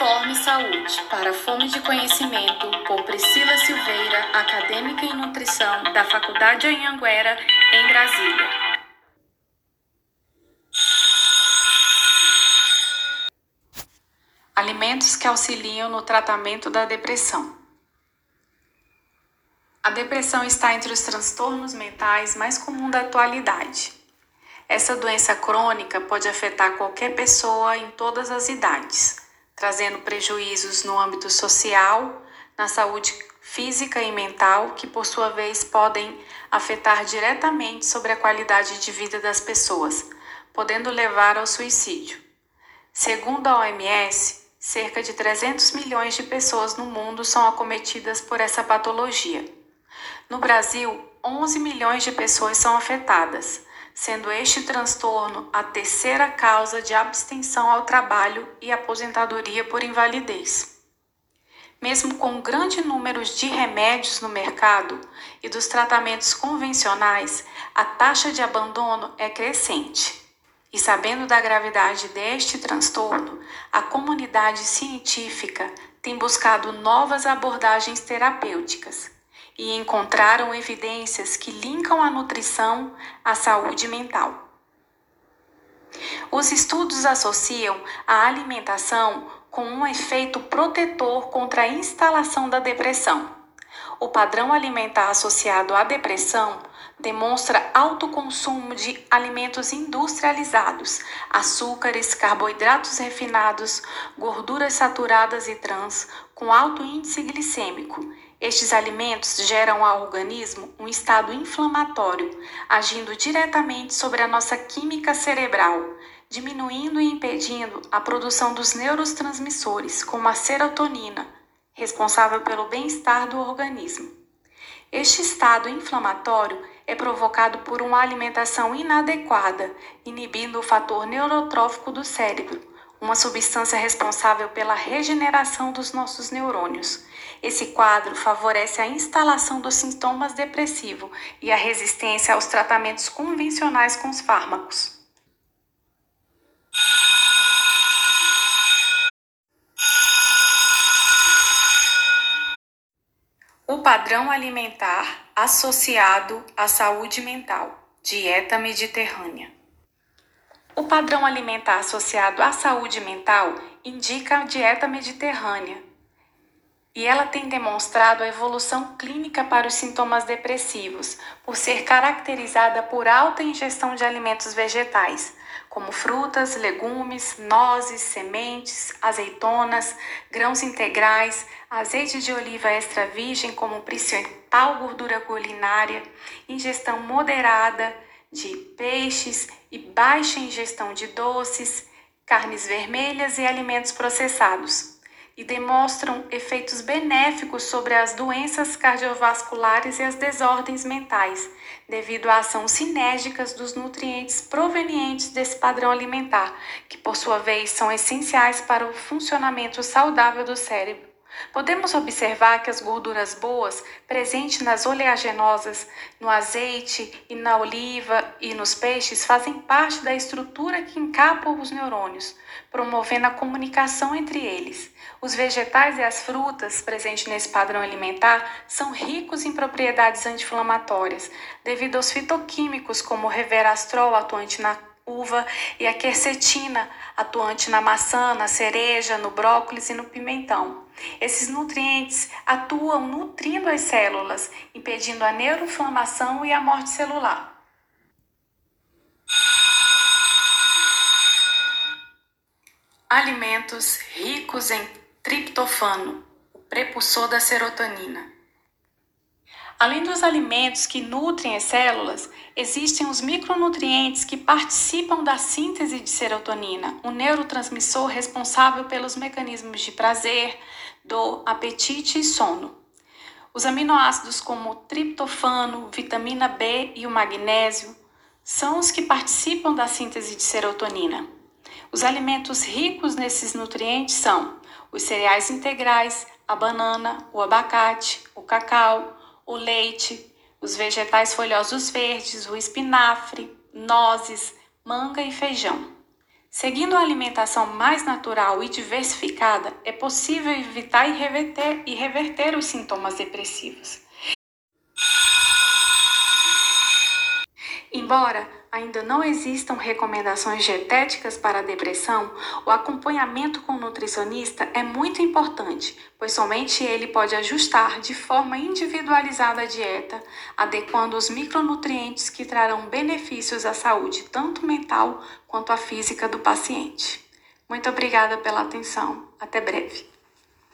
Fome Saúde para Fome de Conhecimento, por Priscila Silveira, acadêmica em nutrição da Faculdade Anhanguera, em Brasília. Alimentos que auxiliam no tratamento da depressão. A depressão está entre os transtornos mentais mais comuns da atualidade. Essa doença crônica pode afetar qualquer pessoa em todas as idades, trazendo prejuízos no âmbito social, na saúde física e mental, que por sua vez podem afetar diretamente sobre a qualidade de vida das pessoas, podendo levar ao suicídio. Segundo a OMS, cerca de 300 milhões de pessoas no mundo são acometidas por essa patologia. No Brasil, 11 milhões de pessoas são afetadas sendo este transtorno a terceira causa de abstenção ao trabalho e aposentadoria por invalidez. Mesmo com grande número de remédios no mercado e dos tratamentos convencionais, a taxa de abandono é crescente. E sabendo da gravidade deste transtorno, a comunidade científica tem buscado novas abordagens terapêuticas e encontraram evidências que linkam a nutrição à saúde mental. Os estudos associam a alimentação com um efeito protetor contra a instalação da depressão. O padrão alimentar associado à depressão demonstra alto consumo de alimentos industrializados, açúcares, carboidratos refinados, gorduras saturadas e trans, com alto índice glicêmico estes alimentos geram ao organismo um estado inflamatório, agindo diretamente sobre a nossa química cerebral, diminuindo e impedindo a produção dos neurotransmissores, como a serotonina, responsável pelo bem-estar do organismo. Este estado inflamatório é provocado por uma alimentação inadequada, inibindo o fator neurotrófico do cérebro, uma substância responsável pela regeneração dos nossos neurônios. Esse quadro favorece a instalação dos sintomas depressivos e a resistência aos tratamentos convencionais com os fármacos. O padrão alimentar associado à saúde mental, dieta mediterrânea. O padrão alimentar associado à saúde mental indica a dieta mediterrânea, e ela tem demonstrado a evolução clínica para os sintomas depressivos, por ser caracterizada por alta ingestão de alimentos vegetais, como frutas, legumes, nozes, sementes, azeitonas, grãos integrais, azeite de oliva extra virgem como principal gordura culinária, ingestão moderada de peixes e baixa ingestão de doces, carnes vermelhas e alimentos processados e demonstram efeitos benéficos sobre as doenças cardiovasculares e as desordens mentais, devido à ação sinérgicas dos nutrientes provenientes desse padrão alimentar, que por sua vez são essenciais para o funcionamento saudável do cérebro. Podemos observar que as gorduras boas presentes nas oleaginosas, no azeite e na oliva e nos peixes fazem parte da estrutura que encapa os neurônios, promovendo a comunicação entre eles. Os vegetais e as frutas presentes nesse padrão alimentar são ricos em propriedades anti-inflamatórias, devido aos fitoquímicos como o reverastrol atuante na uva e a quercetina atuante na maçã, na cereja, no brócolis e no pimentão. Esses nutrientes atuam nutrindo as células, impedindo a neuroinflamação e a morte celular. Alimentos ricos em triptofano, o prepulsor da serotonina. Além dos alimentos que nutrem as células, existem os micronutrientes que participam da síntese de serotonina, o um neurotransmissor responsável pelos mecanismos de prazer, dor, apetite e sono. Os aminoácidos como o triptofano, vitamina B e o magnésio são os que participam da síntese de serotonina. Os alimentos ricos nesses nutrientes são os cereais integrais, a banana, o abacate, o cacau, o leite, os vegetais folhosos verdes, o espinafre, nozes, manga e feijão. Seguindo a alimentação mais natural e diversificada, é possível evitar e reverter, e reverter os sintomas depressivos. Embora ainda não existam recomendações dietéticas para a depressão, o acompanhamento com o nutricionista é muito importante, pois somente ele pode ajustar de forma individualizada a dieta, adequando os micronutrientes que trarão benefícios à saúde tanto mental quanto à física do paciente. Muito obrigada pela atenção. Até breve.